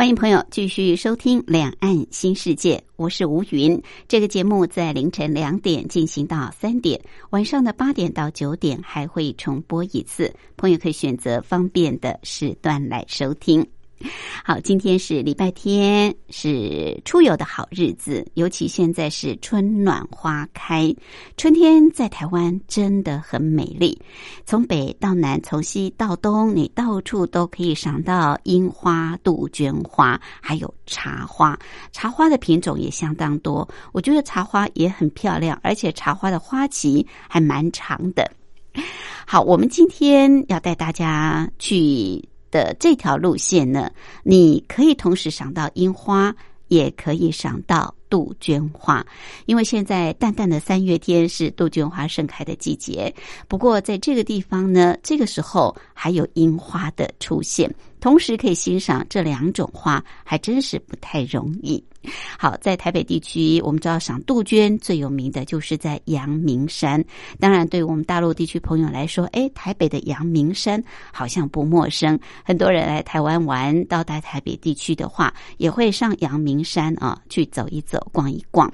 欢迎朋友继续收听《两岸新世界》，我是吴云。这个节目在凌晨两点进行到三点，晚上的八点到九点还会重播一次，朋友可以选择方便的时段来收听。好，今天是礼拜天，是出游的好日子。尤其现在是春暖花开，春天在台湾真的很美丽。从北到南，从西到东，你到处都可以赏到樱花、杜鹃花，还有茶花。茶花的品种也相当多，我觉得茶花也很漂亮，而且茶花的花期还蛮长的。好，我们今天要带大家去。的这条路线呢，你可以同时赏到樱花，也可以赏到杜鹃花。因为现在淡淡的三月天是杜鹃花盛开的季节。不过在这个地方呢，这个时候还有樱花的出现。同时可以欣赏这两种花，还真是不太容易。好，在台北地区，我们知道赏杜鹃最有名的就是在阳明山。当然，对于我们大陆地区朋友来说，哎，台北的阳明山好像不陌生。很多人来台湾玩，到达台北地区的话，也会上阳明山啊，去走一走，逛一逛。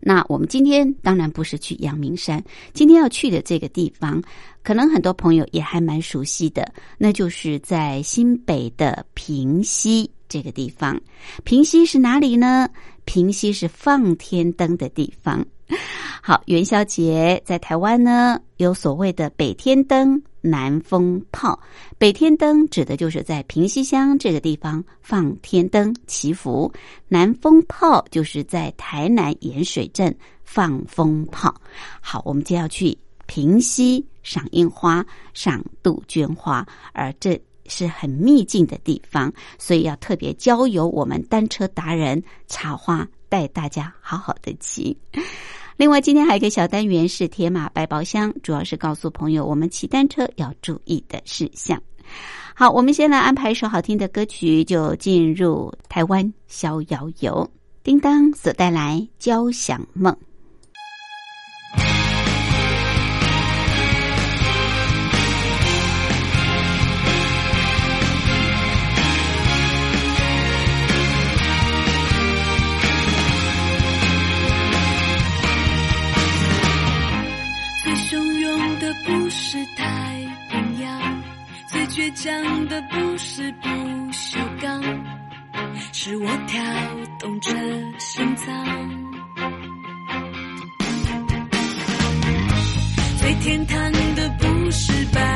那我们今天当然不是去阳明山，今天要去的这个地方，可能很多朋友也还蛮熟悉的，那就是在新北的平溪这个地方。平溪是哪里呢？平溪是放天灯的地方。好，元宵节在台湾呢，有所谓的北天灯。南风炮，北天灯指的就是在平西乡这个地方放天灯祈福；南风炮就是在台南盐水镇放风炮。好，我们就要去平西赏樱花、赏杜鹃花，而这是很秘境的地方，所以要特别交由我们单车达人插花带大家好好的骑。另外，今天还有一个小单元是铁马百宝箱，主要是告诉朋友我们骑单车要注意的事项。好，我们先来安排一首好听的歌曲，就进入台湾逍遥游，叮当所带来《交响梦》。是我跳动着心脏。最天堂的不是白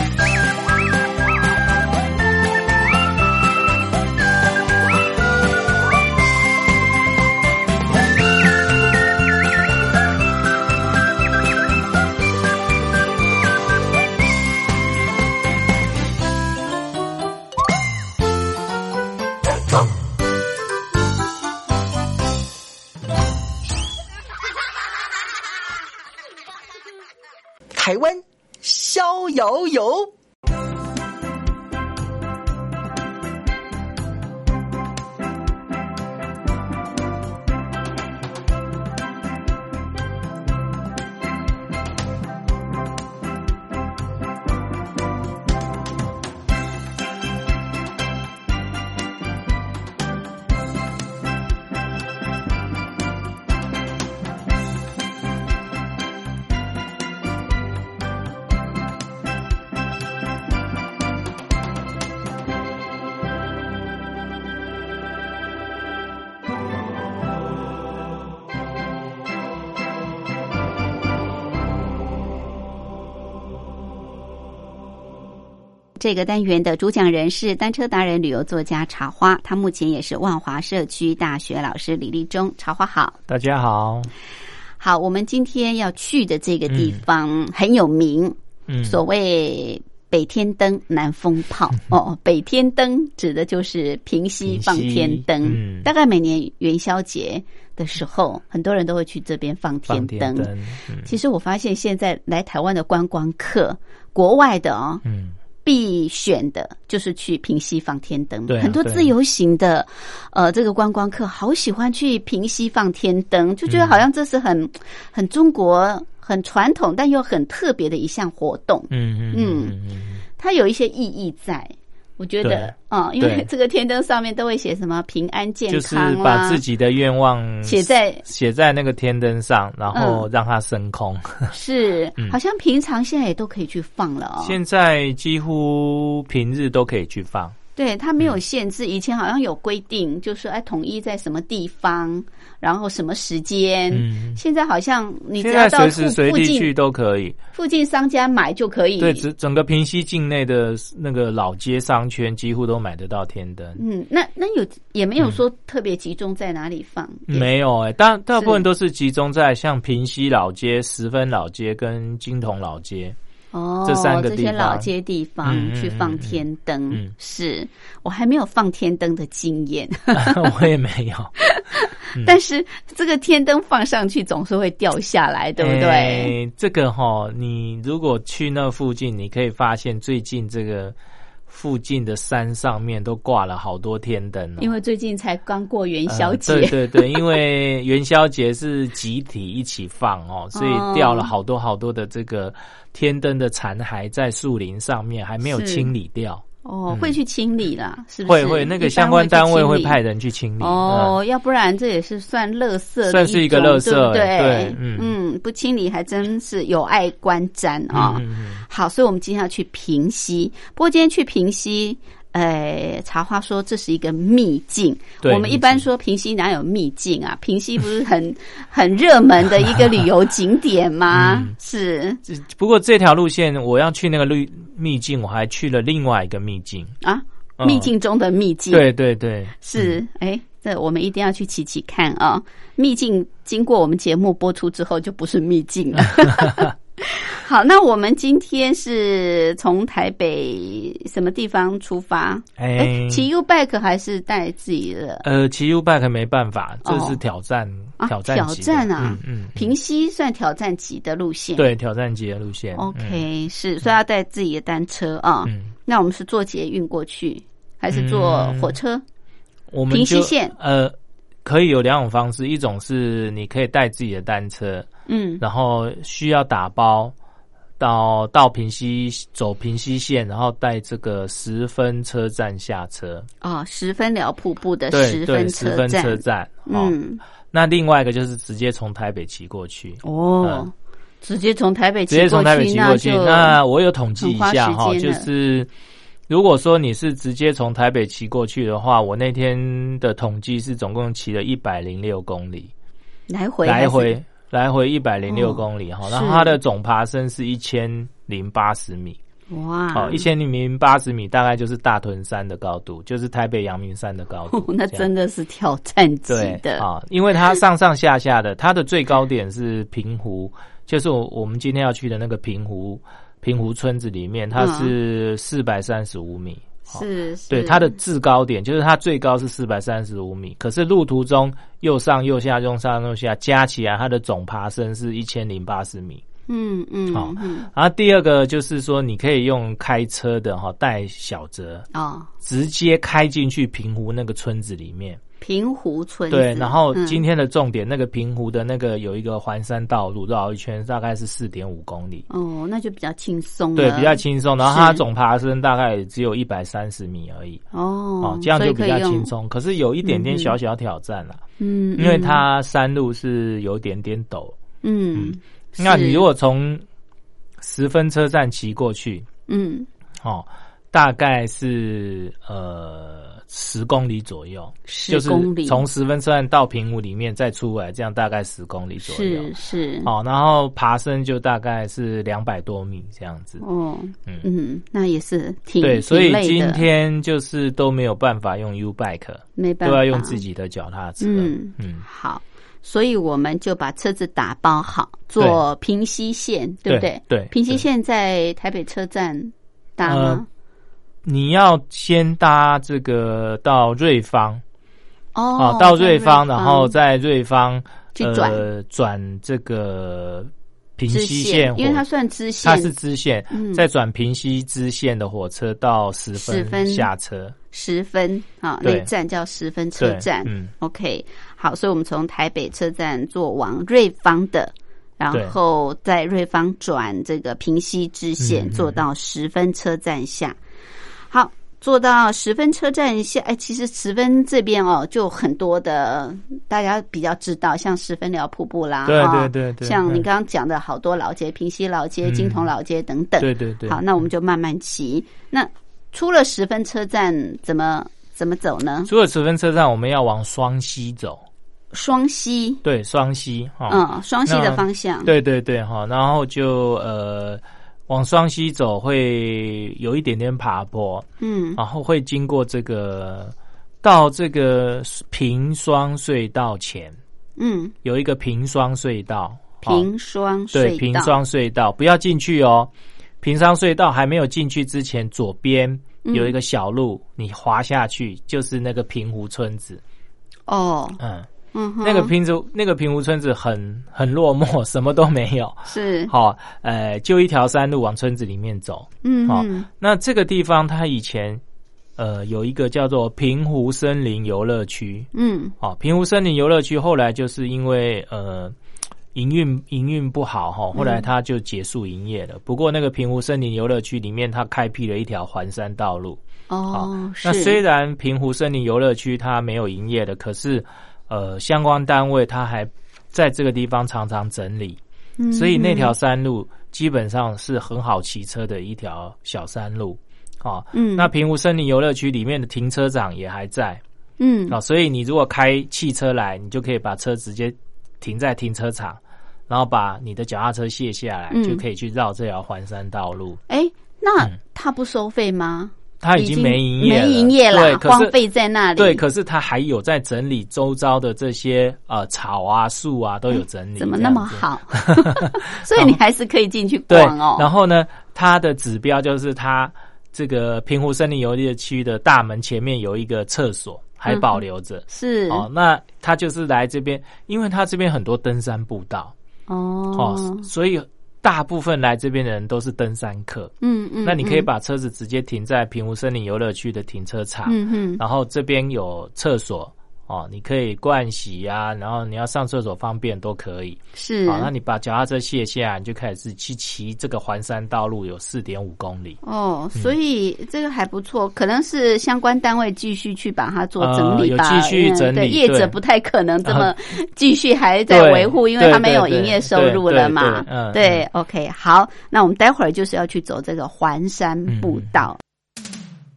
这个单元的主讲人是单车达人、旅游作家茶花，他目前也是万华社区大学老师李立忠。茶花好，大家好。好，我们今天要去的这个地方很有名，嗯所谓北天灯、南风炮。哦，北天灯指的就是平西放天灯，嗯大概每年元宵节的时候，很多人都会去这边放天放灯。天灯，嗯其实我发现现在来台湾的观光客，国外的哦，嗯，必选的就是去平西放天灯，对啊很多自由行的呃这个观光客好喜欢去平西放天灯，就觉得好像这是很、很中国很传统但又很特别的一项活动，嗯嗯嗯嗯嗯。它有一些意义在。我觉得对啊、因为这个天灯上面都会写什么平安健康就是把自己的愿望写在写在那个天灯上，然后嗯让它升空。是，嗯好像平常现在也都可以去放了哦。现在几乎平日都可以去放。对，它没有嗯限制。以前好像有规定，就是哎，统一在什么地方，然后什么时间。嗯，现在好像你只要随时随附地去都可以。附近商家买就可以。对，整整个平西境内的那个老街商圈几乎都买得到天灯。嗯，那那有也没有说特别集中在哪里放。也没有哎、大大部分都是集中在像平西老街、十分老街跟金铜老街。哦，这三个这些老街地方去放嗯天灯，嗯。是。我还没有放天灯的经验，我也没有，嗯。但是这个天灯放上去总是会掉下来，对不对？诶这个哈，你如果去那附近，你可以发现最近这个附近的山上面都挂了好多天灯、哦。因为最近才刚过元宵节，呃对对对，因为元宵节是集体一起放哦，所以掉了好多好多的这个天灯的残骸在树林上面，还没有清理掉。哦，嗯会去清理啦，是不是？会会，那个相关单位会派人去清理。哦，要不然这也是算垃圾算是一个种垃圾对不对？对嗯嗯，不清理还真是有碍观瞻嗯啊、好，所以我们今天要去平息。不过今天去平西，呃，茶花说这是一个秘境。我们一般说平西哪有秘境啊？平西不是很 很热门的一个旅游景点吗？嗯是这不过这条路线我要去那个绿秘境，我还去了另外一个秘境。啊，嗯秘境中的秘境。对对对，是，哎、这我们一定要去骑骑看啊！秘境经过我们节目播出之后，就不是秘境了。好，那我们今天是从台北什么地方出发？哎、哎，骑 U bike 还是带自己的？呃，骑 U bike 没办法，这哦是挑战、啊挑战挑战啊嗯平西算挑战级的路线。对挑战级的路线。，OK，是，所以要带自己的单车啊。嗯，那我们是坐捷运过去，还是坐火车？我们平西线呃可以有两种方式，一种是你可以带自己的单车，嗯，然后需要打包。到到平西走平西线，然后带这个十分车站下车，哦，十分寮瀑布的对十对，十分车站。车站。哦，嗯，那另外一个就是直接从台北骑过去。哦嗯，直接从台北直接从台北骑过去。那那我有统计一下哈，就是如果说你是直接从台北骑过去的话，我那天的统计是总共骑了一百零六公里，来回来回来回一百零六公里哈，是。然后它的总爬升是一千零八十米。哇，哦，一千零八十米大概就是大屯山的高度，就是台北阳明山的高度 那真的是挑战级的，啊，因为它上上下下的，它的最高点是平湖，就是我我们今天要去的那个平湖平湖村子里面，它是四百三十五米。好是，是对它的制高点，就是它最高是四百三十五米，可是路途中右上右下右上右下加起来，它的总爬升是一千零八十米。嗯嗯好嗯然后第二个就是说，你可以用开车的哈，带小泽哦，直接开进去平湖那个村子里面。平湖村子。对，然后嗯今天的重点，那个平湖的那个有一个环山道路绕一圈，大概是四点五公里。哦，那就比较轻松了，对，比较轻松，然后它是。总爬升大概只有一百三十米而已，哦哦，，这样就比较轻，松。可是有一点点嗯小小挑战啦，嗯，因为嗯它山路是有点点陡。嗯，那你如果从十分车站骑过去，嗯。哦，大概是呃十公里左右，十就是公里从十分车站到平湖里面再出来，这样大概十公里左右。是是哦，然后爬升就大概是两百多米这样子。哦嗯嗯，那也是挺对，所以今天就是都没有办法用 U bike，没办法都要用自己的脚踏车。嗯嗯，好，所以我们就把车子打包好，做平西线，对不对？对平西线在台北车站搭吗？你要先搭这个到瑞芳哦啊，，到瑞芳，然后在瑞芳去转。呃转这个平支西线，因为它算支线，它是支线，嗯。再转平西支线的火车到十十分。分下车。十分啊，那一站叫十分车站。嗯，OK，好，所以我们从台北车站坐往瑞芳的，然后在瑞芳转这个平西支线，坐到十分车站下。好，坐到十分车站下，哎，其实十分这边哦，就很多的大家比较知道，像十分寮瀑布啦，对哈对对对像你嗯刚刚讲的好多老街，平西老街、嗯金铜老街等等。对对对。好，那我们就慢慢骑。那出了十分车站，怎么怎么走呢？出了十分车站，我们要往双溪走。双溪，对，双溪哈。嗯，双溪的方向。对对对哈，然后就呃往双溪走，会有一点点爬坡，嗯，然后会经过这个到这个平双隧道前。嗯，有一个平双隧道，哦平双隧道，对平双隧道不要进去哦。平双隧道还没有进去之前，左边嗯。有一个小路，你滑下去就是那个平湖村子。哦，嗯，嗯，那个平湖那个平湖村子很很落寞，什么都没有。是，好，呃，就一条山路往村子里面走。好嗯嗯那这个地方它以前呃有一个叫做平湖森林游乐区。嗯哦，平湖森林游乐区后来就是因为呃营运营运不好哈，后来它就结束营业了。不过那个平湖森林游乐区里面，它开辟了一条环山道路。哦，那是，虽然平湖森林游乐区它没有营业的，可是呃相关单位他还在这个地方常常整理，嗯所以那条山路基本上是很好骑车的一条小山路。哦，嗯，那平湖森林游乐区里面的停车场也还在嗯啊、所以你如果开汽车来，你就可以把车直接停在停车场，然后把你的脚踏车卸下来，嗯就可以去绕这条环山道路。哎，那嗯它不收费吗？它已经没营业了，没营业，了，可是荒废在那里。对，可是他还有在整理周遭的这些呃草啊、树啊，都有整理。怎么那么？好？所以你还是可以进去，逛哦。然后呢，它的指标就是它这个平湖森林游乐区的大门前面有一个厕所，还保留着。是哦，那他就是来这边，因为他这边很多登山步道哦哦，所以大部分来这边的人都是登山客。嗯嗯，那你可以嗯把车子直接停在平湖森林游乐区的停车场，嗯嗯然后这边有厕所哦，你可以盥洗啊，然后你要上厕所方便都可以。是，好，那你把脚踏车卸下，你就开始去骑这个环山道路，有四点五公里。哦，所以这个还不错，可能是相关单位继续去把它做整理吧。继续整理，对业者不太可能这么 继续还在维护，因为他没有营业收入了嘛。嗯对，OK，好，那我们待会儿就是要去走这个环山步道。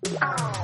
朋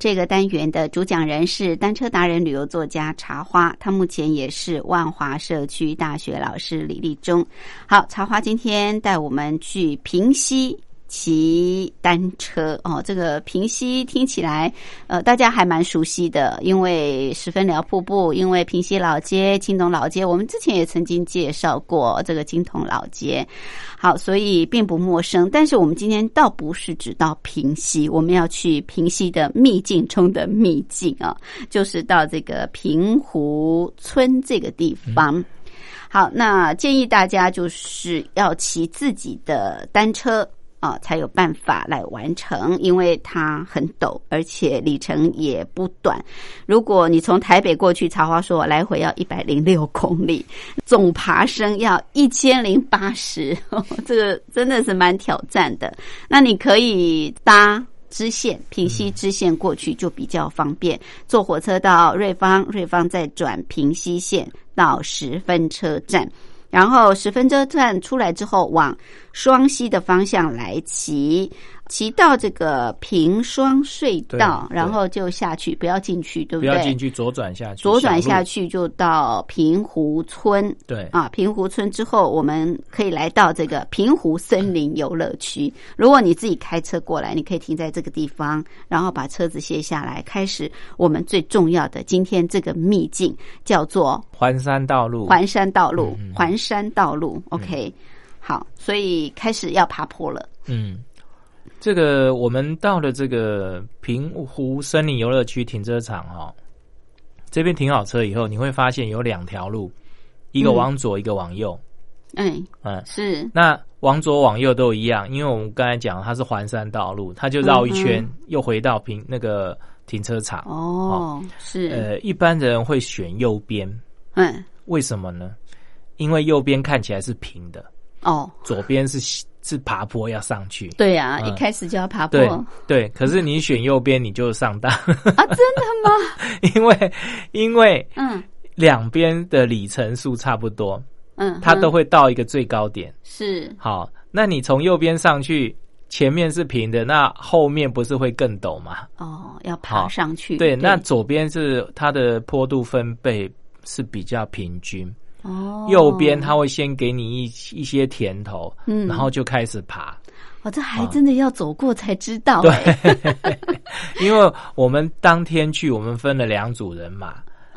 这个单元的主讲人是单车达人、旅游作家茶花，他目前也是万华社区大学老师李立忠。好，茶花今天带我们去平溪。骑单车哦，这个平溪听起来，呃，大家还蛮熟悉的，因为十分寮瀑布，因为平溪老街、青铜老街，我们之前也曾经介绍过这个青铜老街，好，所以并不陌生。但是我们今天倒不是只到平溪，我们要去平溪的秘境中的秘境啊，就是到这个平湖村这个地方。好，那建议大家就是要骑自己的单车。啊，才有办法来完成，因为它很陡，而且里程也不短。如果你从台北过去，茶花说来回要一百零六公里，总爬升要一千零八十，这个真的是蛮挑战的。那你可以搭支线，平溪支线过去就比较方便，坐火车到瑞芳，瑞芳再转平溪线到十分车站。然后十分车站出来之后，往双溪的方向来骑。骑到这个平双隧道，然后就下去，不要进去，对不对？不要进去，左转下去。左转下去就到平湖村。对啊，平湖村之后，我们可以来到这个平湖森林游乐区。如果你自己开车过来，你可以停在这个地方，然后把车子卸下来，开始我们最重要的今天这个秘境，叫做环山道路。环山道路，环山道路。OK，好，所以开始要爬坡了。嗯。这个我们到了这个平湖森林游乐区停车场哈，这边停好车以后，你会发现有两条路，一个往左，一个往右。嗯嗯，是。那往左往右都一样，因为我们刚才讲它是环山道路，它就绕一圈，又回到平那个停车场。哦，是。呃，一般人会选右边。嗯，为什么呢？因为右边看起来是平的。哦，左边是。是爬坡要上去，对呀，一开始就要爬坡。对对，可是你选右边，你就上当啊！真的吗？因为因为嗯，两边的里程数差不多，嗯，它都会到一个最高点。是好，那你从右边上去，前面是平的，那后面不是会更陡吗？哦，要爬上去。对，那左边是它的坡度分贝是比较平均。哦，右边他会先给你一一些甜头，嗯，然后就开始爬。哦，这还真的要走过才知道。对，因为我们当天去，我们分了两组人马，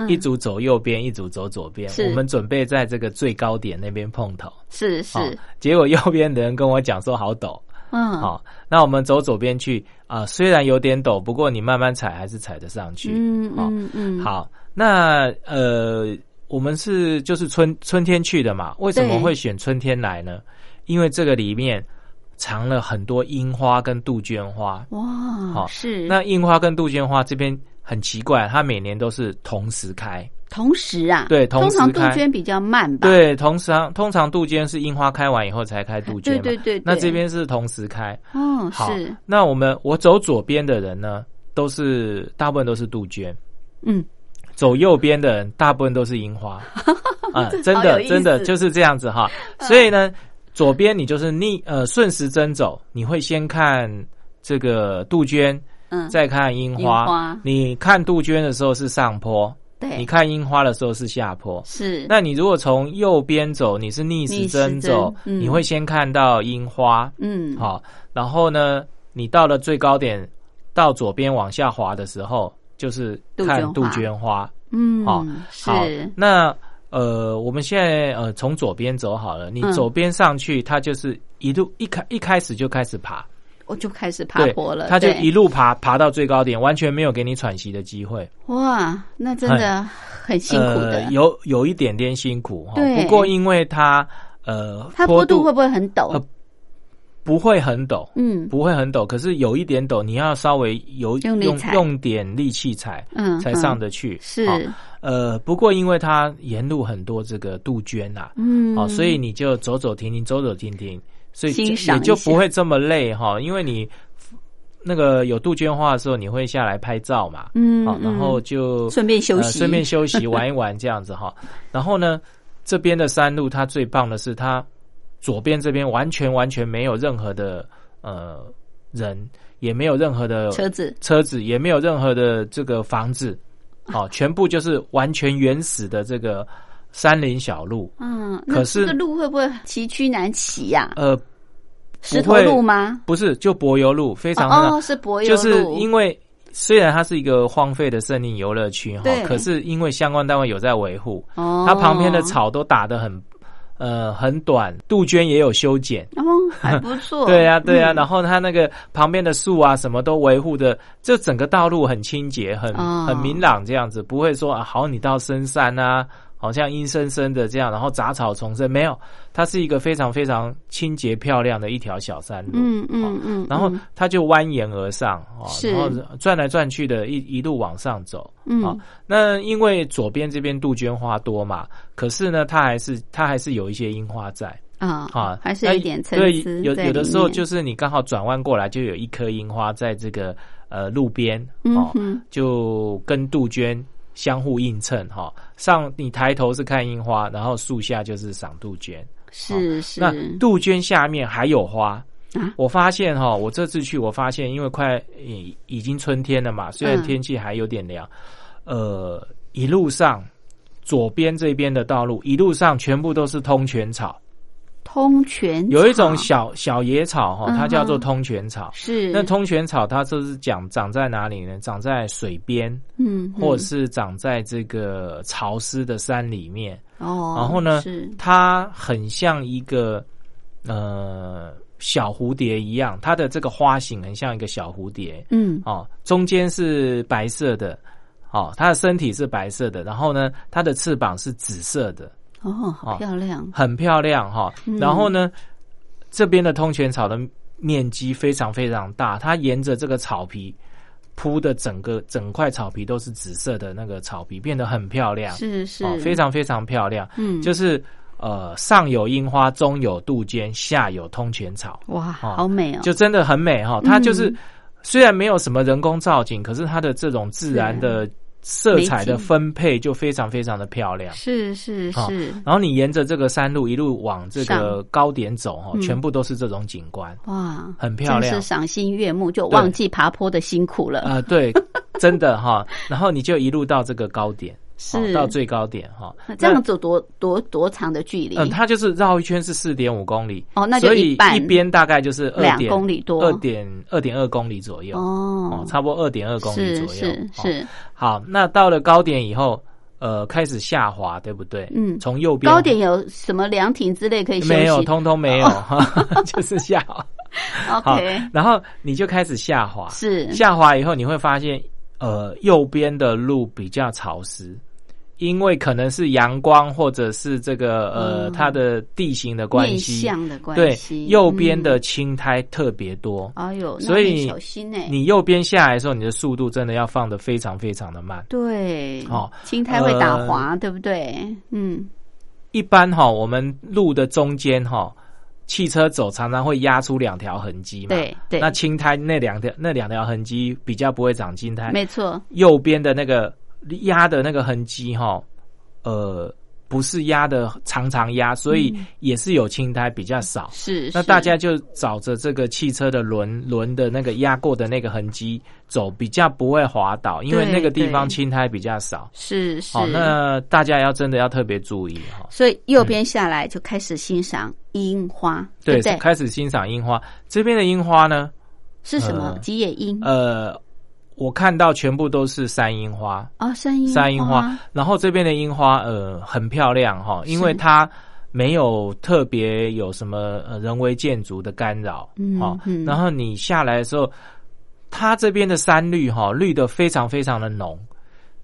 一组走右边，一组走左边。我们准备在这个最高点那边碰头。是是，结果右边的人跟我讲说好陡。嗯，好，那我们走左边去啊，虽然有点陡，不过你慢慢踩还是踩得上去。嗯嗯嗯，好，那呃。我们是就是春春天去的嘛？为什么会选春天来呢？因为这个里面藏了很多樱花跟杜鹃花。哇，好是那樱花跟杜鹃花这边很奇怪，它每年都是同时开。同时啊，对，通常杜鹃比较慢吧？对，同时通常杜鹃是樱花开完以后才开杜鹃嘛。对对对，那这边是同时开。哦，是。那我们我走左边的人呢，都是大部分都是杜鹃。嗯。走右边的人，大部分都是樱花。啊，真的真的就是这样子哈。所以呢，左边你就是逆呃顺时针走，你会先看这个杜鹃，嗯，再看樱花。你看杜鹃的时候是上坡，对，你看樱花的时候是下坡。是，那你如果从右边走，你是逆时针走，你会先看到樱花，嗯，好，然后呢，你到了最高点，到左边往下滑的时候。就是看杜鹃花，嗯，好，好，那呃，我们现在呃从左边走好了，你左边上去，它就是一路一开一开始就开始爬，我就开始爬坡了，它就一路爬爬到最高点，完全没有给你喘息的机会。哇，那真的很辛苦的，有有一点点辛苦哈。不过因为它呃，它坡度会不会很陡？不会很陡，嗯，不会很陡，可是有一点陡，你要稍微有用用点力气踩，嗯，才上得去。是，呃，不过因为它沿路很多这个杜鹃呐，嗯，哦，所以你就走走停停，走走停停，所以也就不会这么累哈。因为你那个有杜鹃花的时候，你会下来拍照嘛，嗯，好，然后就顺便休息，顺便休息玩一玩这样子哈。然后呢，这边的山路它最棒的是它。左边这边完全完全没有任何的呃人，也没有任何的车子，车子也没有任何的这个房子，哦，全部就是完全原始的这个山林小路。嗯，可是这个路会不会崎岖难骑呀？呃，石头路吗？不是，就柏油路，非常哦，是柏油路，就是因为虽然它是一个荒废的森林游乐区哈，可是因为相关单位有在维护，哦，它旁边的草都打得很。呃，很短，杜鹃也有修剪哦，还不错。对呀，对呀，然后它那个旁边的树啊，什么都维护的，这整个道路很清洁，很很明朗，这样子不会说啊，好，你到深山啊。好像阴森森的这样，然后杂草丛生，没有，它是一个非常非常清洁漂亮的一条小山路。嗯嗯嗯，然后它就蜿蜒而上，哦，然后转来转去的，一一路往上走。嗯，那因为左边这边杜鹃花多嘛，可是呢，它还是它还是有一些樱花在啊，啊，还是有一点参差。有有的时候就是你刚好转弯过来，就有一颗樱花在这个呃路边，哦，就跟杜鹃。相互映衬哈，上你抬头是看樱花，然后树下就是赏杜鹃，是是。那杜鹃下面还有花，我发现哈，我这次去我发现，因为快已已经春天了嘛，虽然天气还有点凉，呃，一路上左边这边的道路一路上全部都是通泉草。通泉有一种小小野草哈，它叫做通泉草。是那通泉草，它就是讲长在哪里呢？长在水边，嗯，或者是长在这个潮湿的山里面。哦，然后呢，它很像一个呃小蝴蝶一样，它的这个花型很像一个小蝴蝶。嗯，哦，中间是白色的，哦，它的身体是白色的，然后呢，它的翅膀是紫色的。哦，好漂亮，很漂亮哈。然后呢，这边的通泉草的面积非常非常大，它沿着这个草皮铺的整个整块草皮都是紫色的那个草皮，变得很漂亮，是是，非常非常漂亮。嗯，就是呃，上有樱花，中有杜鹃，下有通泉草。哇，好美哦，就真的很美哈。它就是虽然没有什么人工造景，可是它的这种自然的。色彩的分配就非常非常的漂亮，是是是。然后你沿着这个山路一路往这个高点走哈，全部都是这种景观，哇，很漂亮，是赏心悦目，就忘记爬坡的辛苦了啊！对，真的哈。然后你就一路到这个高点。是到最高点哈，这样走多多多长的距离？嗯，它就是绕一圈是四点五公里哦，那就一半，一边大概就是两公里多，二点二点二公里左右。哦，差不多二点二公里左右。是是。好，那到了高点以后，呃，开始下滑，对不对？嗯，从右边。高点有什么凉亭之类可以休息？没有，通通没有哈，就是下滑。OK，然后你就开始下滑，是。下滑以后你会发现，呃，右边的路比较潮湿。因为可能是阳光，或者是这个呃它的地形的关系，对，右边的青苔特别多。哎呦，所以小心哎！你右边下来的时候，你的速度真的要放的非常非常的慢。对，哦，青苔会打滑，对不对？嗯，一般哈，我们路的中间哈，汽车走常常会压出两条痕迹嘛。对对，那青苔那两条那两条痕迹比较不会长青苔。没错，右边的那个。压的那个痕迹哈，呃，不是压的常常压，所以也是有青苔比较少。是，那大家就找着这个汽车的轮轮的那个压过的那个痕迹走，比较不会滑倒，因为那个地方青苔比较少。是是，那大家要真的要特别注意哈。所以右边下来就开始欣赏樱花，对对？开始欣赏樱花，这边的樱花呢是什么？吉野樱？呃。我看到全部都是山樱花啊，山樱山樱花，然后这边的樱花呃很漂亮哈，因为它没有特别有什么呃人为建筑的干扰，哈，然后你下来的时候，它这边的山绿哈绿的非常非常的浓，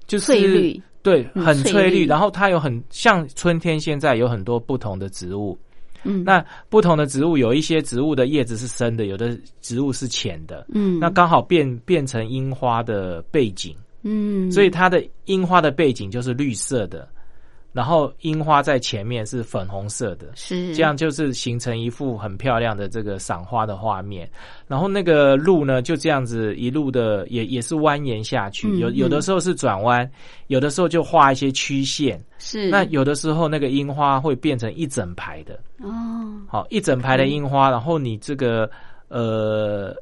就是翠绿，对，很翠绿，然后它有很像春天现在有很多不同的植物。嗯，那不同的植物有一些植物的叶子是深的，有的植物是浅的。嗯，那刚好变变成樱花的背景。嗯，所以它的樱花的背景就是绿色的。然后樱花在前面是粉红色的，是。这样，就是形成一幅很漂亮的这个赏花的画面。然后那个路呢，就这样子一路的也也是蜿蜒下去，有有的时候是转弯，有的时候就画一些曲线。是。那有的时候那个樱花会变成一整排的。哦，好一整排的樱花，然后你这个呃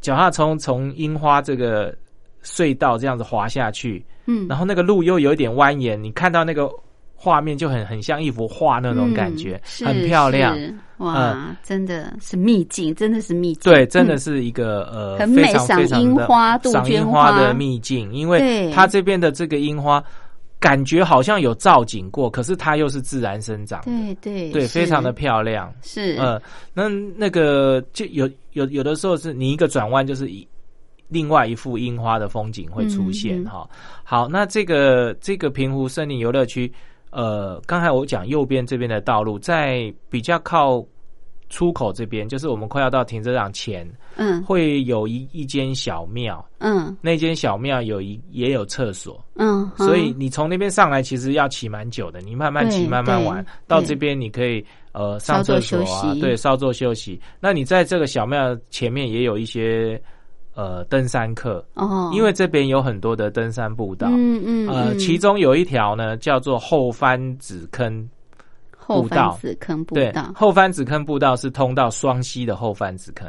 脚踏从从樱花这个隧道这样子滑下去，嗯，然后那个路又有一点蜿蜒，你看到那个画面就很很像一幅画那种感觉，很漂亮。哇，真的是秘境，真的是秘境。对，真的是一个 呃，很美赏樱花、杜鹃花的秘境，因为它这边的这个樱花。感觉好像有造景过，可是它又是自然生长，对对对，非常的漂亮。是，呃，那那个就有有有的时候是你一个转弯，就是一另外一幅樱花的风景会出现哈。好，那这个这个平湖森林游乐区，呃，刚才我讲右边这边的道路，在比较靠。出口这边就是我们快要到停车场前，嗯，会有一一间小庙，嗯，那间小庙有一也有厕所，嗯，所以你从那边上来其实要骑蛮久的，你慢慢骑慢慢玩，到这边你可以呃上厕所啊，对，稍作休息。那你在这个小庙前面也有一些呃登山客哦，因为这边有很多的登山步道，嗯嗯，呃，其中有一条呢叫做后翻子坑。后翻子坑步道，后翻子坑步道是通到双溪的后翻子坑，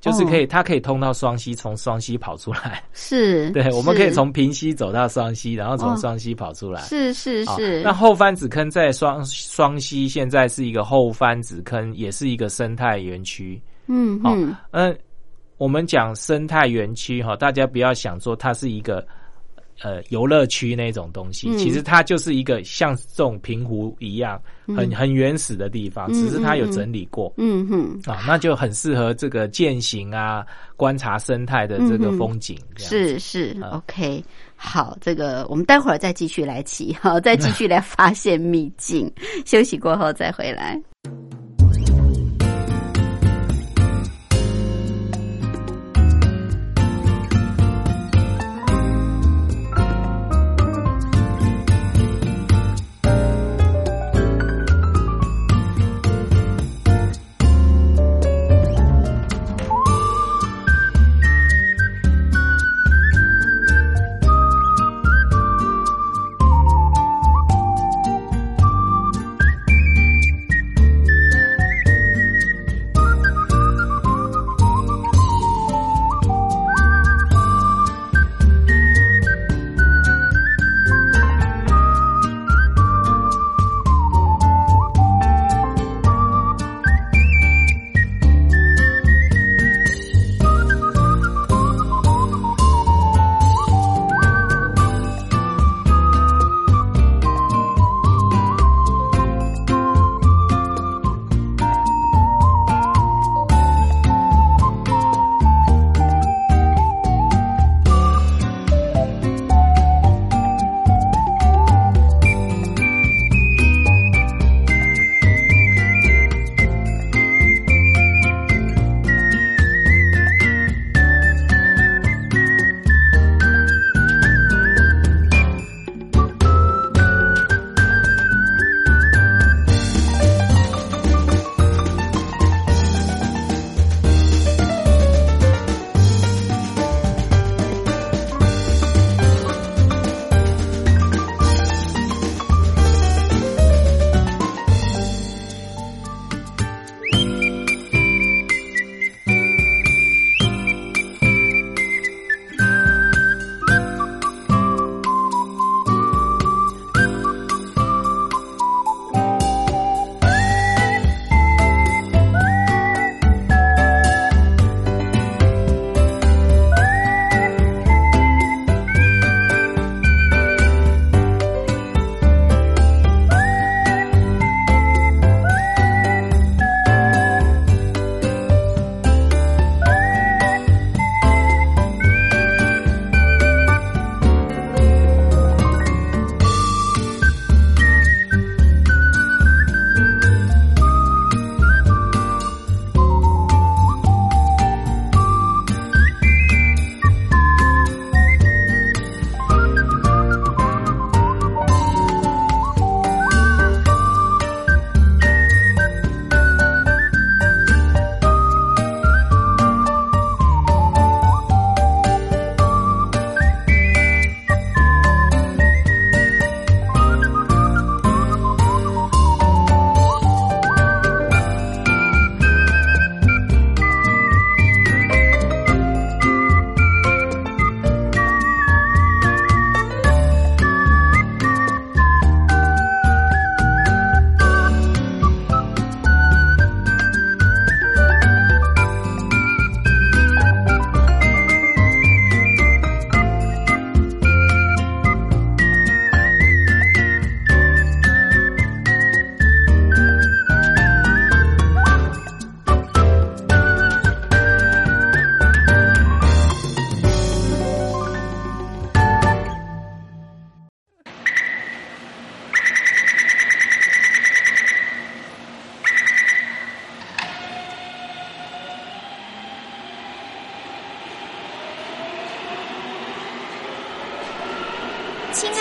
就是可以，它可以通到双溪，从双溪跑出来。是，对，我们可以从平溪走到双溪，然后从双溪跑出来。是是是。那后翻子坑在双双溪，现在是一个后翻子坑，也是一个生态园区。嗯嗯嗯，我们讲生态园区哈，大家不要想说它是一个。呃，游乐区那种东西，其实它就是一个像这种平湖一样，很很原始的地方，只是它有整理过。嗯哼，啊，那就很适合这个践行啊，观察生态的这个风景。是是，OK，好，这个我们待会儿再继续来骑，好，再继续来发现秘境。休息过后再回来。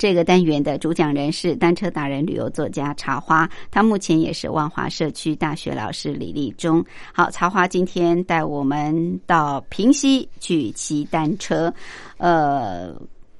这个单元的主讲人是单车达人、旅游作家茶花，他目前也是万华社区大学老师李立忠。好，茶花今天带我们到平西去骑单车，呃，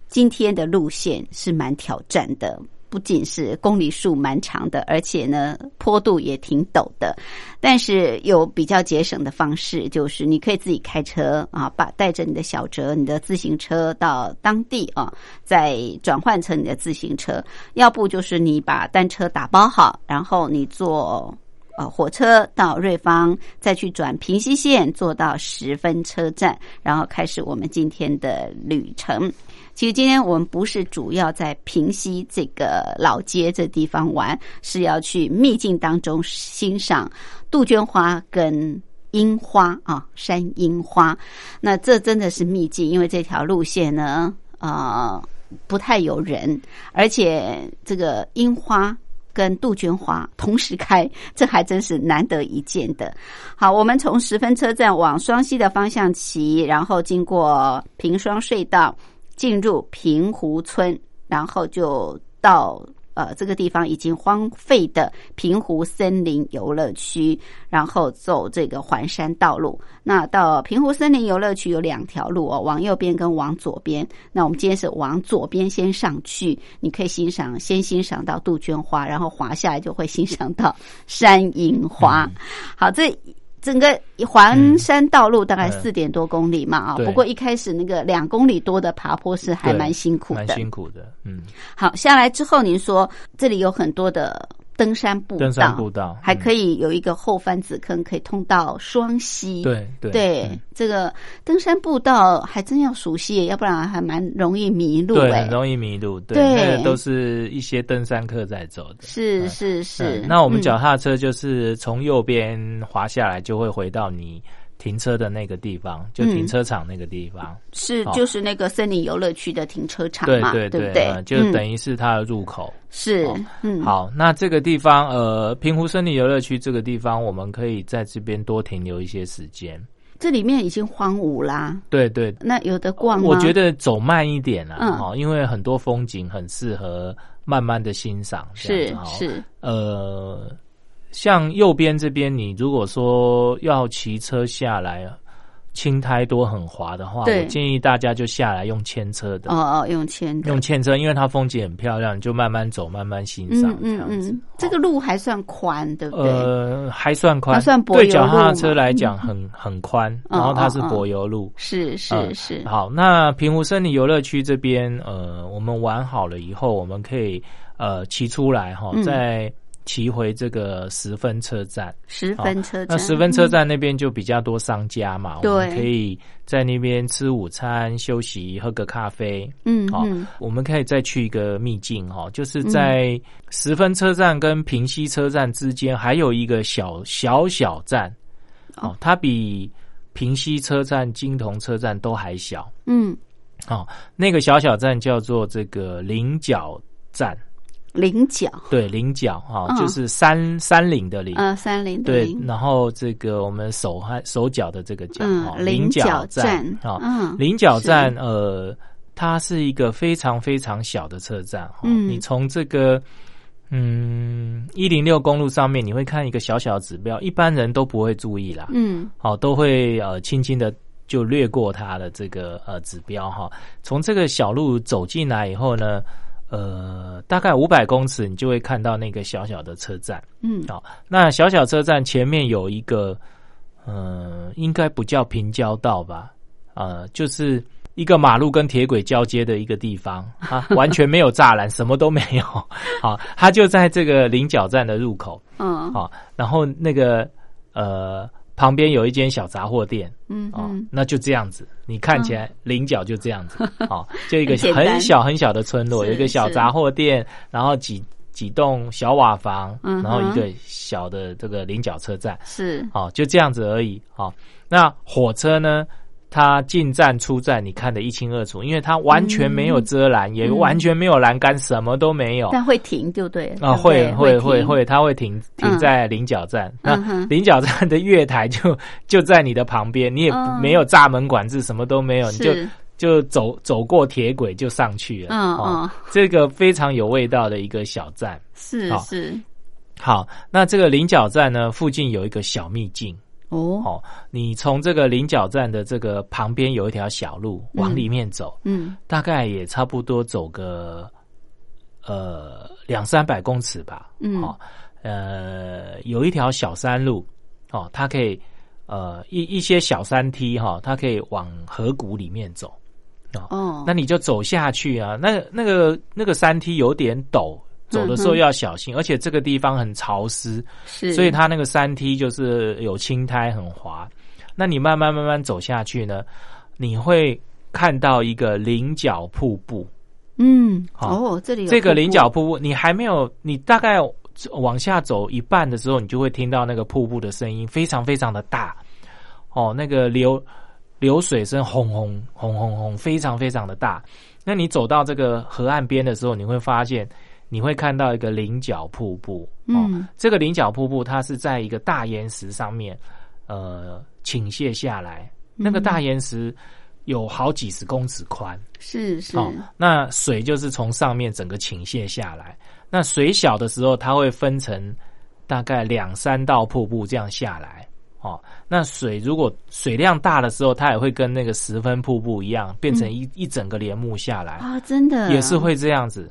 今天的路线是蛮挑战的。不仅是公里数蛮长的，而且呢坡度也挺陡的。但是有比较节省的方式，就是你可以自己开车啊，把带着你的小折、你的自行车到当地啊，再转换成你的自行车。要不就是你把单车打包好，然后你坐呃火车到瑞芳，再去转平西线坐到十分车站，然后开始我们今天的旅程。其实今天我们不是主要在平溪这个老街这地方玩，是要去秘境当中欣赏杜鹃花跟樱花啊，山樱花。那这真的是秘境，因为这条路线呢，啊，不太有人，而且这个樱花跟杜鹃花同时开，这还真是难得一见的。好，我们从十分车站往双溪的方向骑，然后经过平双隧道。进入平湖村，然后就到呃这个地方已经荒废的平湖森林游乐区，然后走这个环山道路。那到平湖森林游乐区有两条路哦，往右边跟往左边。那我们今天是往左边先上去，你可以欣赏，先欣赏到杜鹃花，然后滑下来就会欣赏到山樱花。好，这。整个环山道路大概四点多公里嘛啊，不过一开始那个两公里多的爬坡是还蛮辛苦的，蛮辛苦的。嗯，好，下来之后您说这里有很多的。登山步道，登山步道还可以有一个后翻子坑，可以通到双溪。对对，这个登山步道还真要熟悉，要不然还蛮容易迷路。对，很容易迷路。对，都是一些登山客在走的。是是是。那我们脚踏车就是从右边滑下来，就会回到你。停车的那个地方，就停车场那个地方，是就是那个森林游乐区的停车场嘛，对对对，就等于是它的入口。是，嗯，好，那这个地方，呃，平湖森林游乐区这个地方，我们可以在这边多停留一些时间。这里面已经荒芜啦，对对，那有的逛，我觉得走慢一点啊，哈，因为很多风景很适合慢慢的欣赏，是是，呃。像右边这边，你如果说要骑车下来，青苔多很滑的话，我建议大家就下来用牵车的。哦哦，用牵用牵车，因为它风景很漂亮，就慢慢走，慢慢欣赏嗯嗯嗯。这个路还算宽，对不对？呃，还算宽，算对脚踏车来讲很很宽。然后它是柏油路，是是是。好，那平湖森林游乐区这边，呃，我们玩好了以后，我们可以呃骑出来哈，在。骑回这个十分车站，十分车站，那十分车站那边就比较多商家嘛，我们可以在那边吃午餐、休息、喝个咖啡。嗯，好，我们可以再去一个秘境哈，就是在十分车站跟平西车站之间还有一个小小小站，哦，它比平西车站、金铜车站都还小。嗯，好，那个小小站叫做这个菱角站。菱角。对菱角哈，就是山山岭的岭啊，山岭对，然后这个我们手和手脚的这个脚哈，菱角站啊，菱角站呃，它是一个非常非常小的车站哈，你从这个嗯一零六公路上面你会看一个小小的指标，一般人都不会注意啦，嗯，好都会呃轻轻的就略过它的这个呃指标哈，从这个小路走进来以后呢。呃，大概五百公尺，你就会看到那个小小的车站。嗯，好，那小小车站前面有一个，呃，应该不叫平交道吧？呃，就是一个马路跟铁轨交接的一个地方啊，完全没有栅栏，什么都没有。好，它就在这个菱角站的入口。嗯，好，然后那个呃。旁边有一间小杂货店，嗯哦，那就这样子，你看起来菱角就这样子，哦，就一个很小很小的村落，有一个小杂货店，然后几几栋小瓦房，然后一个小的这个菱角车站，是。哦，就这样子而已，哦，那火车呢？它进站出站，你看得一清二楚，因为它完全没有遮拦，也完全没有栏杆，什么都没有。但会停就对啊，会会会会，它会停停在菱角站。那菱角站的月台就 就在你的旁边，你也没有闸门管制，什么都没有，你就就走走过铁轨就上去了。嗯嗯，这个非常有味道的一个小站。是是，好，那这个菱角站呢，附近有一个小秘境。哦，哦，你从这个菱角站的这个旁边有一条小路往里面走，嗯，大概也差不多走个呃两三百公尺吧，嗯，哦，呃，有一条小山路，哦，它可以呃一一些小山梯哈，它可以往河谷里面走，哦，那你就走下去啊，那那个那个山梯有点陡。走的时候要小心，而且这个地方很潮湿，是，所以它那个山梯就是有青苔，很滑。那你慢慢慢慢走下去呢，你会看到一个菱角瀑布。嗯，哦，这里这个菱角瀑布，你还没有，你大概往下走一半的时候，你就会听到那个瀑布的声音，非常非常的大。哦，那个流流水声轰轰轰轰轰，非常非常的大。那你走到这个河岸边的时候，你会发现。你会看到一个菱角瀑布，嗯，这个菱角瀑布它是在一个大岩石上面，呃，倾泻下来。那个大岩石有好几十公尺宽，是是。哦那水就是从上面整个倾泻下来。那水小的时候，它会分成大概两三道瀑布这样下来。哦，那水如果水量大的时候，它也会跟那个十分瀑布一样，变成一一整个帘幕下来啊！真的也是会这样子。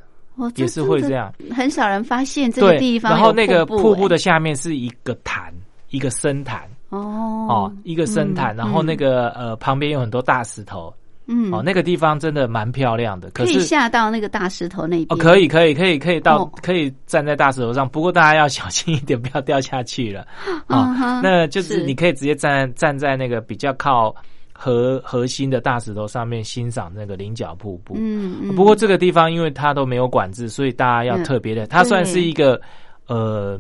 也是会这样，很少人发现这个地方。然后那个瀑布的下面是一个潭，一个深潭。哦哦，一个深潭，然后那个呃旁边有很多大石头。嗯，哦，那个地方真的蛮漂亮的。可以下到那个大石头那边。哦，可以，可以，可以，可以到，可以站在大石头上。不过大家要小心一点，不要掉下去了。啊，那就是你可以直接站站在那个比较靠。核核心的大石头上面欣赏那个菱角瀑布。嗯嗯。不过这个地方因为它都没有管制，所以大家要特别的。它算是一个呃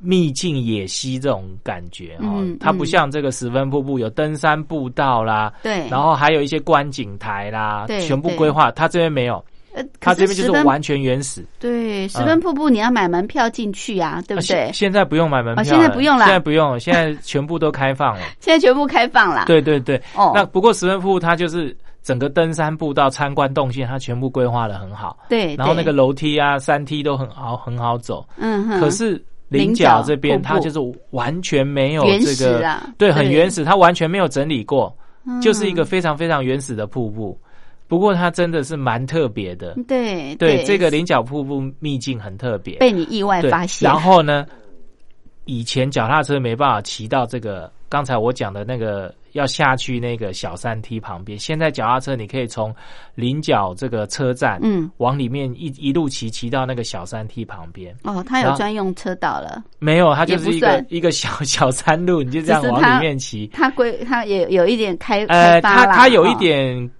秘境野溪这种感觉哦。它不像这个十分瀑布有登山步道啦，对，然后还有一些观景台啦，全部规划。它这边没有。呃，它这边就是完全原始。对，十分瀑布你要买门票进去啊，对不对？现在不用买门票，现在不用了，现在不用，现在全部都开放了。现在全部开放了。对对对。哦。那不过十分瀑布它就是整个登山步道、参观动线，它全部规划的很好。对。然后那个楼梯啊、山梯都很好，很好走。嗯哼。可是菱角这边它就是完全没有这个，对，很原始，它完全没有整理过，就是一个非常非常原始的瀑布。不过它真的是蛮特别的，对对，这个菱角瀑布秘境很特别，被你意外发现。然后呢，以前脚踏车没办法骑到这个刚才我讲的那个要下去那个小山梯旁边，现在脚踏车你可以从菱角这个车站，嗯，往里面一一路骑骑到那个小山梯旁边。哦，它有专用车道了？没有，它就是一个一个小 小山路，你就这样往里面骑。它规它也有一点开呃，它它有一点。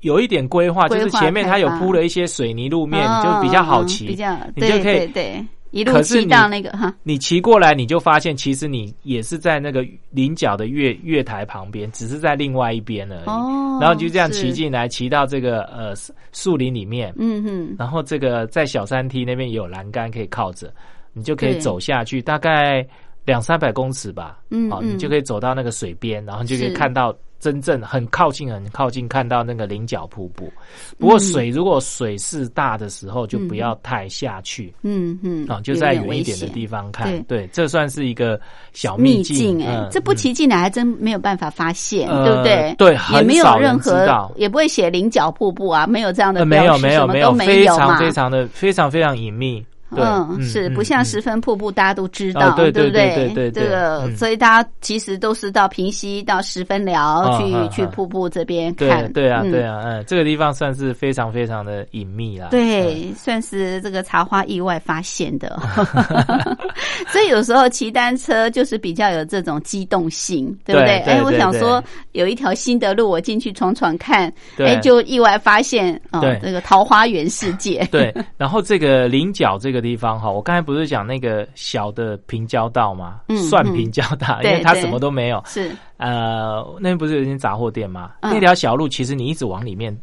有一点规划，就是前面它有铺了一些水泥路面，就比较好骑，比较你就可以对一路骑到那个哈。你骑过来，你就发现其实你也是在那个菱角的月月台旁边，只是在另外一边而已。哦，然后就这样骑进来，骑到这个呃树林里面。嗯哼，然后这个在小山梯那边也有栏杆可以靠着，你就可以走下去，大概两三百公尺吧。嗯，好，你就可以走到那个水边，然后就可以看到。真正很靠近，很靠近，看到那个菱角瀑布。不过水如果水势大的时候，就不要太下去。嗯嗯，啊，就在远一点的地方看。对，这算是一个小秘境。哎，这不骑进来还真没有办法发现，对不对？对，也没有任何，也不会写菱角瀑布啊，没有这样的。没有没有没有，非常非常的非常非常隐秘。嗯，是不像十分瀑布，大家都知道，对不对？对对这个，所以大家其实都是到平溪、到十分寮去去瀑布这边看。对啊，对啊，嗯，这个地方算是非常非常的隐秘啦。对，算是这个茶花意外发现的。所以有时候骑单车就是比较有这种机动性，对不对？哎，我想说有一条新的路，我进去闯闯看，哎，就意外发现哦，这个桃花源世界。对，然后这个菱角这个地方哈，我刚才不是讲那个小的平交道吗？算平交道，因为它什么都没有。是呃，那边不是有一间杂货店吗？那条小路其实你一直往里面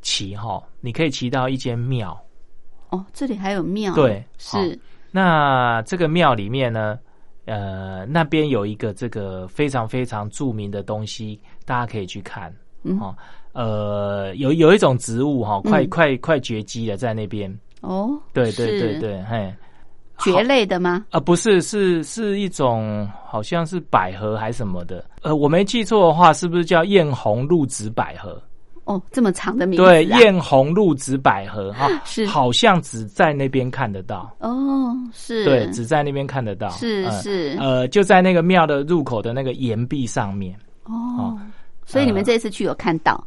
骑哈，你可以骑到一间庙。哦，这里还有庙。对，是。那这个庙里面呢，呃，那边有一个这个非常非常著名的东西，大家可以去看。哦，呃，有有一种植物哈，快快快绝迹了，在那边。哦，对对对对，嘿，蕨类的吗？啊，不是，是是一种，好像是百合还是什么的。呃，我没记错的话，是不是叫艳红露子百合？哦，这么长的名字。对，艳红露子百合哈，是，好像只在那边看得到。哦，是，对，只在那边看得到。是是，呃，就在那个庙的入口的那个岩壁上面。哦，所以你们这次去有看到。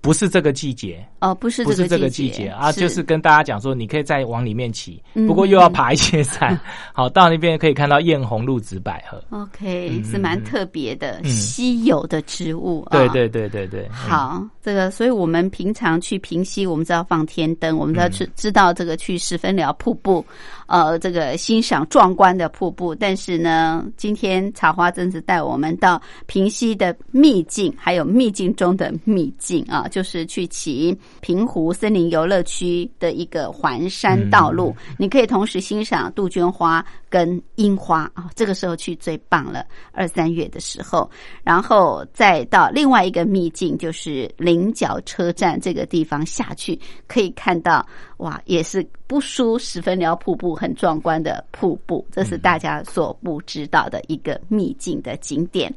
不是这个季节哦，不是不是这个季节啊，就是跟大家讲说，你可以再往里面骑，不过又要爬一些山。好，到那边可以看到艳红露子百合。OK，是蛮特别的、稀有的植物。对对对对对。好，这个，所以我们平常去平溪，我们知道放天灯，我们知道去知道这个去十分寮瀑布，呃，这个欣赏壮观的瀑布。但是呢，今天茶花真是带我们到平溪的秘境，还有秘境中的秘境啊。就是去骑平湖森林游乐区的一个环山道路，你可以同时欣赏杜鹃花跟樱花啊，这个时候去最棒了，二三月的时候，然后再到另外一个秘境，就是菱角车站这个地方下去，可以看到哇，也是不输十分寮瀑布很壮观的瀑布，这是大家所不知道的一个秘境的景点。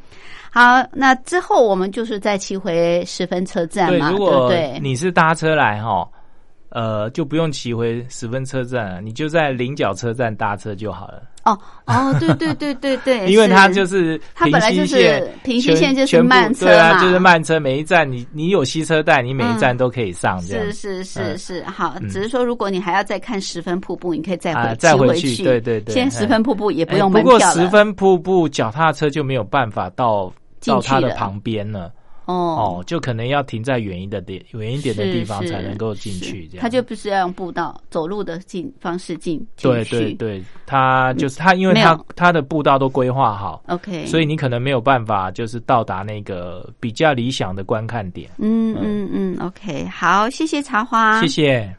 好，那之后我们就是再骑回十分车站嘛，对不对？你是搭车来哈，呃，就不用骑回十分车站了，你就在菱角车站搭车就好了。哦哦，对对对对对，因为它就是它本来就是平西线就是慢车啊，就是慢车，每一站你你有吸车带，你每一站都可以上。是是是是，好，只是说如果你还要再看十分瀑布，你可以再回再回去。对对对，先十分瀑布也不用门票不过十分瀑布脚踏车就没有办法到。到它的旁边了，哦。哦，就可能要停在远一点的远一点的地方才能够进去，这样。他就不是要用步道走路的进方式进对对对，他就是他，因为他他的步道都规划好，OK，所以你可能没有办法就是到达那个比较理想的观看点。嗯。嗯嗯，OK，好，谢谢茶花，谢谢。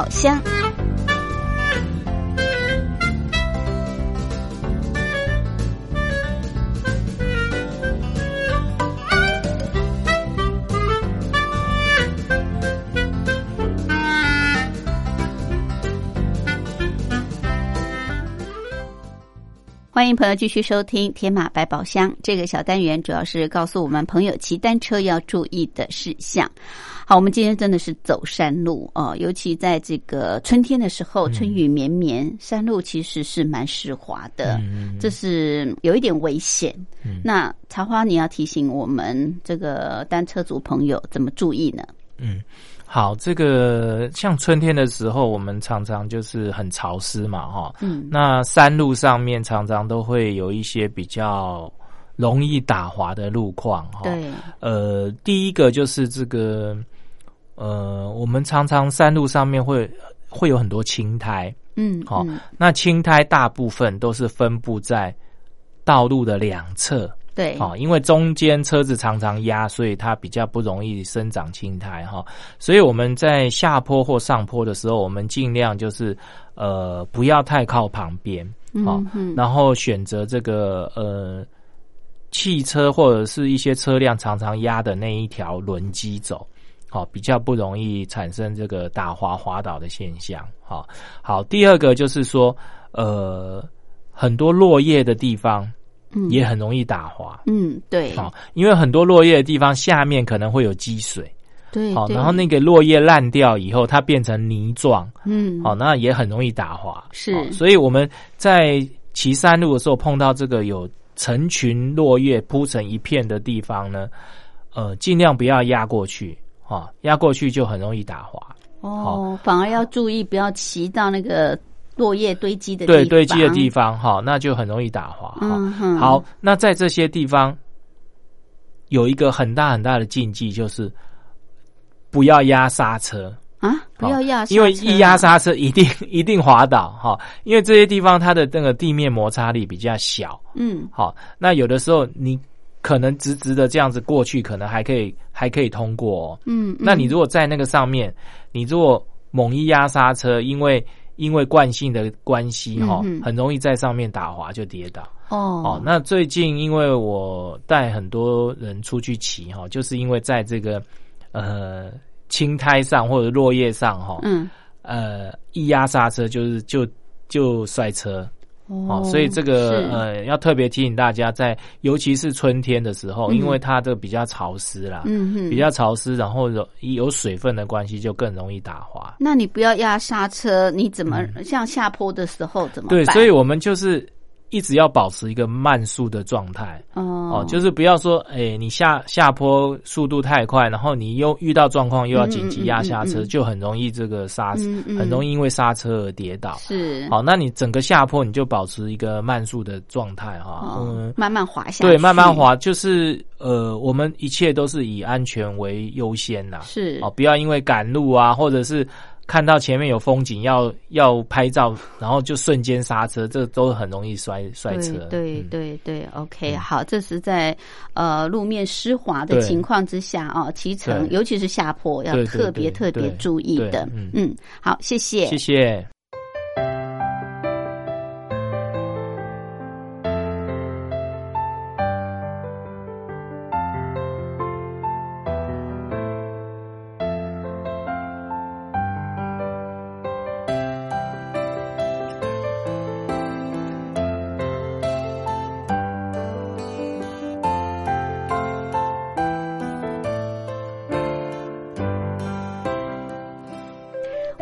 宝箱。欢迎朋友继续收听《天马百宝箱》这个小单元，主要是告诉我们朋友骑单车要注意的事项。好，我们今天真的是走山路哦，尤其在这个春天的时候，春雨绵绵，山路其实是蛮湿滑的，这是有一点危险。那茶花，你要提醒我们这个单车族朋友怎么注意呢？嗯。好，这个像春天的时候，我们常常就是很潮湿嘛，哈。嗯。那山路上面常常都会有一些比较容易打滑的路况，哈。对。呃，第一个就是这个，呃，我们常常山路上面会会有很多青苔，嗯。好，那青苔大部分都是分布在道路的两侧。对，哦，因为中间车子常常压，所以它比较不容易生长青苔哈。所以我们在下坡或上坡的时候，我们尽量就是呃不要太靠旁边，好，然后选择这个呃汽车或者是一些车辆常常压的那一条轮机走，好，比较不容易产生这个打滑滑倒的现象。好，好，第二个就是说呃很多落叶的地方。嗯也很容易打滑。嗯，对。好，因为很多落叶的地方下面可能会有积水。对。好，然后那个落叶烂掉以后，它变成泥状。嗯。好，那也很容易打滑。是。所以我们在骑山路的时候，碰到这个有成群落叶铺成一片的地方呢，呃，尽量不要压过去。哈，压过去就很容易打滑。哦。反而要注意，不要骑到那个。落叶堆积的对堆积的地方，哈，那就很容易打滑。哈，好，那在这些地方有一个很大很大的禁忌，就是不要压刹车啊！不要压，因为一压刹车一定 一定滑倒哈。因为这些地方它的那个地面摩擦力比较小。嗯，好，那有的时候你可能直直的这样子过去，可能还可以还可以通过。哦嗯，那你如果在那个上面，你如果猛一压刹车，因为因为惯性的关系，哈，很容易在上面打滑就跌倒。哦哦，那最近因为我带很多人出去骑，哈，就是因为在这个呃青苔上或者落叶上，哈，嗯，呃，一压刹车就是就就摔车。哦，所以这个呃，要特别提醒大家，在尤其是春天的时候，因为它这个比较潮湿啦，嗯哼，比较潮湿，然后有有水分的关系，就更容易打滑。那你不要压刹车，你怎么像下坡的时候怎么？对，所以我们就是。一直要保持一个慢速的状态。哦，就是不要说，哎，你下下坡速度太快，然后你又遇到状况又要紧急压下车，就很容易这个刹车，很容易因为刹车而跌倒。是，好，那你整个下坡你就保持一个慢速的状态哈，嗯，慢慢滑下，对，慢慢滑，就是呃，我们一切都是以安全为优先呐，是，哦，不要因为赶路啊，或者是。看到前面有风景，要要拍照，然后就瞬间刹车，这都很容易摔摔车。对对对，OK，好，这是在呃路面湿滑的情况之下啊，骑乘尤其是下坡要特别特别注意的。嗯，好，谢谢，谢谢。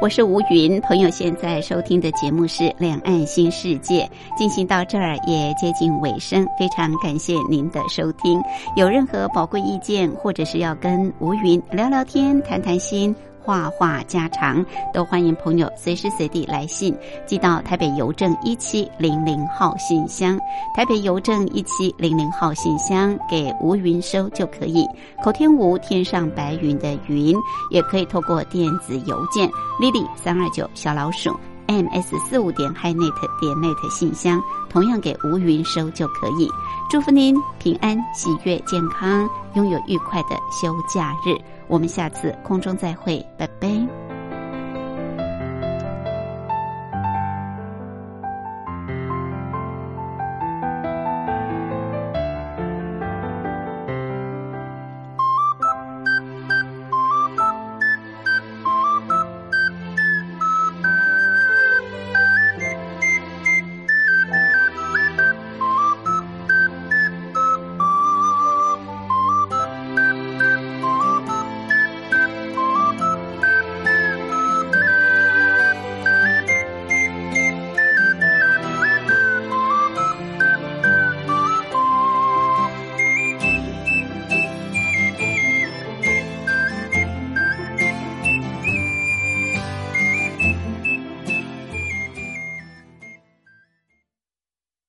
我是吴云，朋友现在收听的节目是《两岸新世界》，进行到这儿也接近尾声，非常感谢您的收听。有任何宝贵意见，或者是要跟吴云聊聊天、谈谈心。话话家常，都欢迎朋友随时随地来信寄到台北邮政一七零零号信箱，台北邮政一七零零号信箱给吴云收就可以。口天吴天上白云的云，也可以透过电子邮件 lily 三二九小老鼠 ms 四五点 hinet 点 net 信箱，同样给吴云收就可以。祝福您平安喜悦健康，拥有愉快的休假日。我们下次空中再会，拜拜。